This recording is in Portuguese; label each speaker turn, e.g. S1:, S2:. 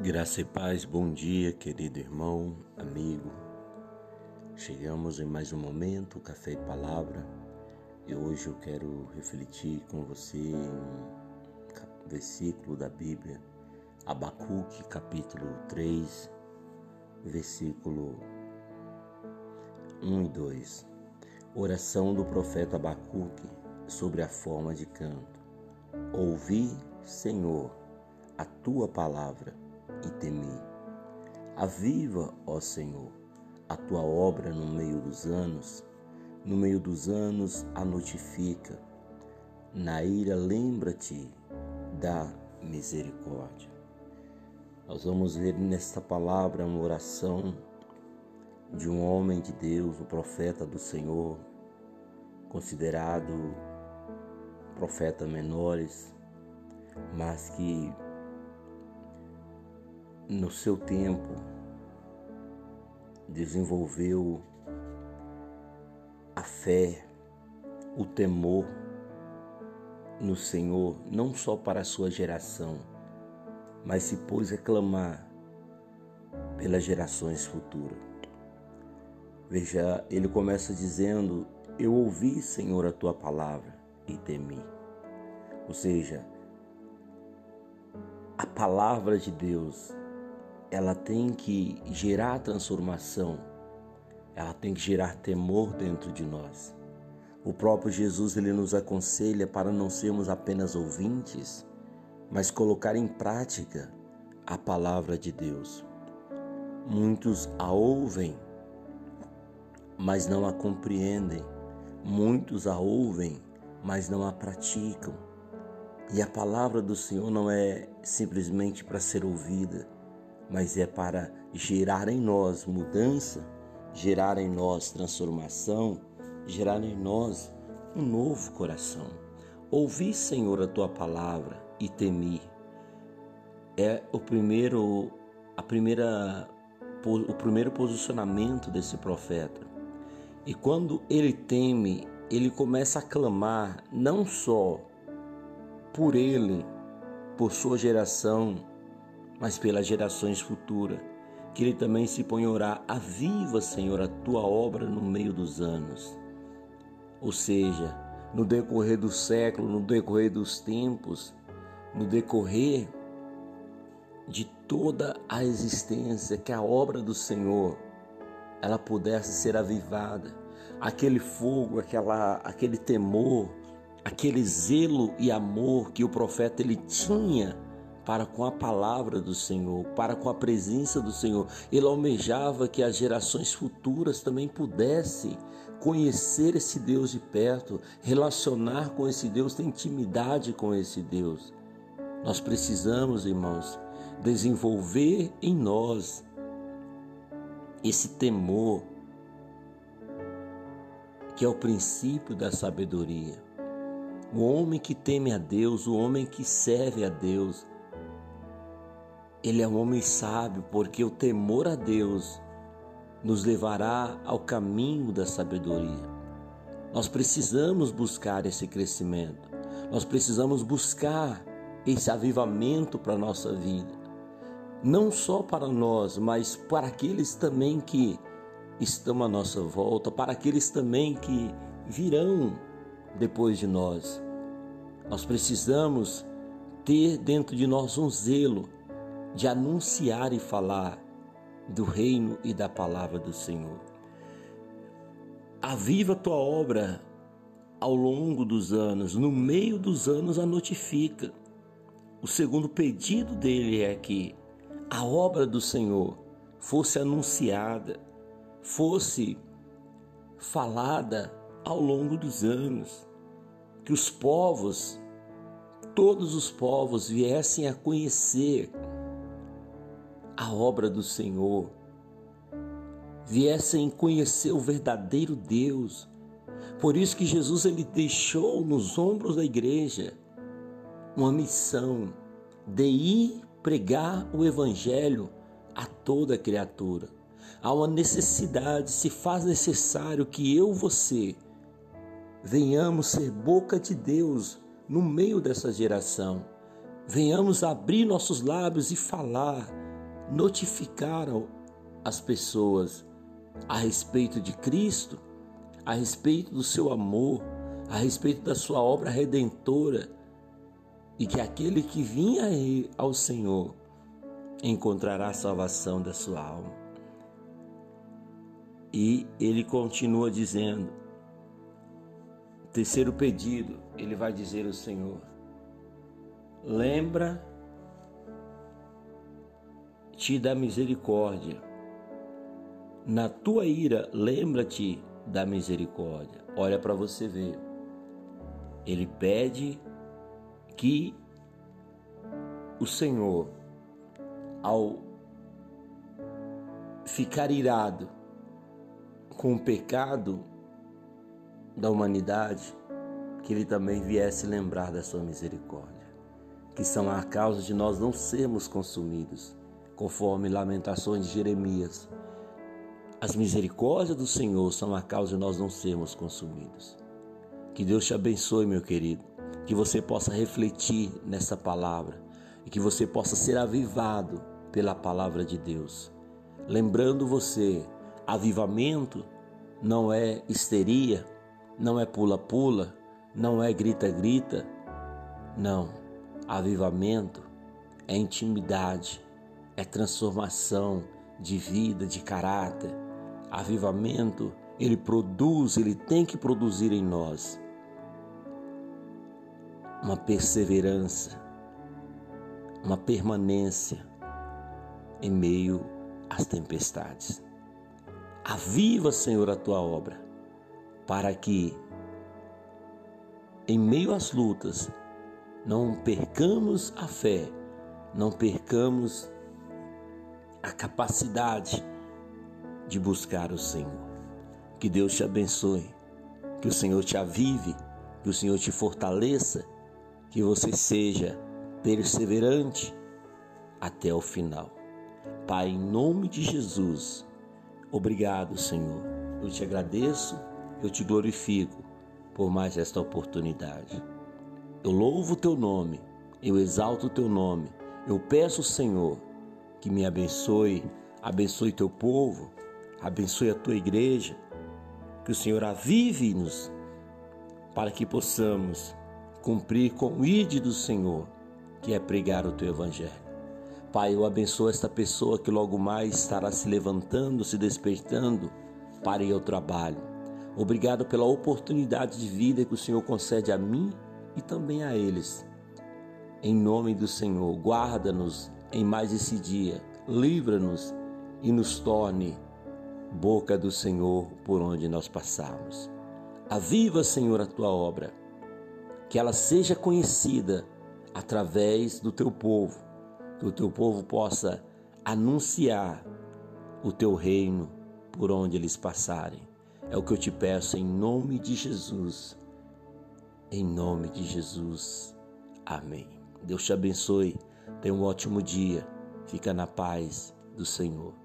S1: Graça e paz, bom dia, querido irmão, amigo. Chegamos em mais um momento, Café e Palavra, e hoje eu quero refletir com você em um versículo da Bíblia, Abacuque, capítulo 3, versículo 1 e 2. Oração do profeta Abacuque sobre a forma de canto. Ouvi, Senhor, a tua palavra e temi. Aviva, ó Senhor, a tua obra no meio dos anos, no meio dos anos a notifica. Na ira lembra-te da misericórdia. Nós vamos ver nesta palavra uma oração de um homem de Deus, o profeta do Senhor, considerado profeta menores, mas que no seu tempo, desenvolveu a fé, o temor no Senhor, não só para a sua geração, mas se pôs a clamar pelas gerações futuras. Veja, ele começa dizendo: Eu ouvi, Senhor, a tua palavra e temi. Ou seja, a palavra de Deus ela tem que gerar transformação, ela tem que gerar temor dentro de nós. O próprio Jesus ele nos aconselha para não sermos apenas ouvintes, mas colocar em prática a palavra de Deus. Muitos a ouvem, mas não a compreendem. Muitos a ouvem, mas não a praticam. E a palavra do Senhor não é simplesmente para ser ouvida, mas é para gerar em nós mudança, gerar em nós transformação, gerar em nós um novo coração. Ouvi, Senhor, a tua palavra e temi. É o primeiro a primeira o primeiro posicionamento desse profeta. E quando ele teme, ele começa a clamar não só por ele, por sua geração, mas pelas gerações futuras. Que ele também se ponha a orar, aviva, Senhor, a tua obra no meio dos anos. Ou seja, no decorrer do século, no decorrer dos tempos, no decorrer de toda a existência, que a obra do Senhor ela pudesse ser avivada. Aquele fogo, aquela, aquele temor, aquele zelo e amor que o profeta ele tinha para com a palavra do Senhor, para com a presença do Senhor. Ele almejava que as gerações futuras também pudessem conhecer esse Deus de perto, relacionar com esse Deus, ter intimidade com esse Deus. Nós precisamos, irmãos, desenvolver em nós esse temor, que é o princípio da sabedoria. O homem que teme a Deus, o homem que serve a Deus, ele é um homem sábio, porque o temor a Deus nos levará ao caminho da sabedoria. Nós precisamos buscar esse crescimento. Nós precisamos buscar esse avivamento para a nossa vida. Não só para nós, mas para aqueles também que estão à nossa volta, para aqueles também que virão depois de nós. Nós precisamos ter dentro de nós um zelo de anunciar e falar do reino e da palavra do Senhor. Aviva a tua obra ao longo dos anos, no meio dos anos a notifica. O segundo pedido dele é que a obra do Senhor fosse anunciada, fosse falada ao longo dos anos, que os povos, todos os povos viessem a conhecer a obra do Senhor, viessem conhecer o verdadeiro Deus. Por isso que Jesus ele deixou nos ombros da igreja uma missão de ir pregar o evangelho a toda criatura. Há uma necessidade, se faz necessário que eu, você, venhamos ser boca de Deus no meio dessa geração. Venhamos abrir nossos lábios e falar notificar as pessoas a respeito de Cristo, a respeito do seu amor, a respeito da sua obra redentora e que aquele que vinha ao Senhor encontrará a salvação da sua alma. E ele continua dizendo, terceiro pedido, ele vai dizer ao Senhor: Lembra-te da misericórdia. Na tua ira, lembra-te da misericórdia. Olha para você ver. Ele pede que o Senhor, ao ficar irado com o pecado da humanidade, que ele também viesse lembrar da sua misericórdia, que são a causa de nós não sermos consumidos, conforme Lamentações de Jeremias. As misericórdias do Senhor são a causa de nós não sermos consumidos. Que Deus te abençoe, meu querido. Que você possa refletir nessa palavra e que você possa ser avivado pela palavra de Deus. Lembrando você, avivamento não é histeria, não é pula-pula, não é grita-grita. Não. Avivamento é intimidade, é transformação de vida, de caráter. Avivamento, ele produz, ele tem que produzir em nós uma perseverança, uma permanência em meio às tempestades. Aviva, Senhor, a tua obra, para que, em meio às lutas, não percamos a fé, não percamos a capacidade de buscar o Senhor. Que Deus te abençoe, que o Senhor te avive, que o Senhor te fortaleça que você seja perseverante até o final. Pai, em nome de Jesus, obrigado, Senhor. Eu te agradeço, eu te glorifico por mais esta oportunidade. Eu louvo o teu nome, eu exalto o teu nome. Eu peço, Senhor, que me abençoe, abençoe teu povo, abençoe a tua igreja, que o Senhor avive-nos para que possamos cumprir com o ide do Senhor, que é pregar o teu evangelho. Pai, eu abençoo esta pessoa que logo mais estará se levantando, se despertando para ir ao trabalho. Obrigado pela oportunidade de vida que o Senhor concede a mim e também a eles. Em nome do Senhor, guarda-nos em mais esse dia, livra-nos e nos torne boca do Senhor por onde nós passarmos. Aviva, Senhor, a tua obra que ela seja conhecida através do teu povo, que o teu povo possa anunciar o teu reino por onde eles passarem. É o que eu te peço em nome de Jesus. Em nome de Jesus. Amém. Deus te abençoe. Tenha um ótimo dia. Fica na paz do Senhor.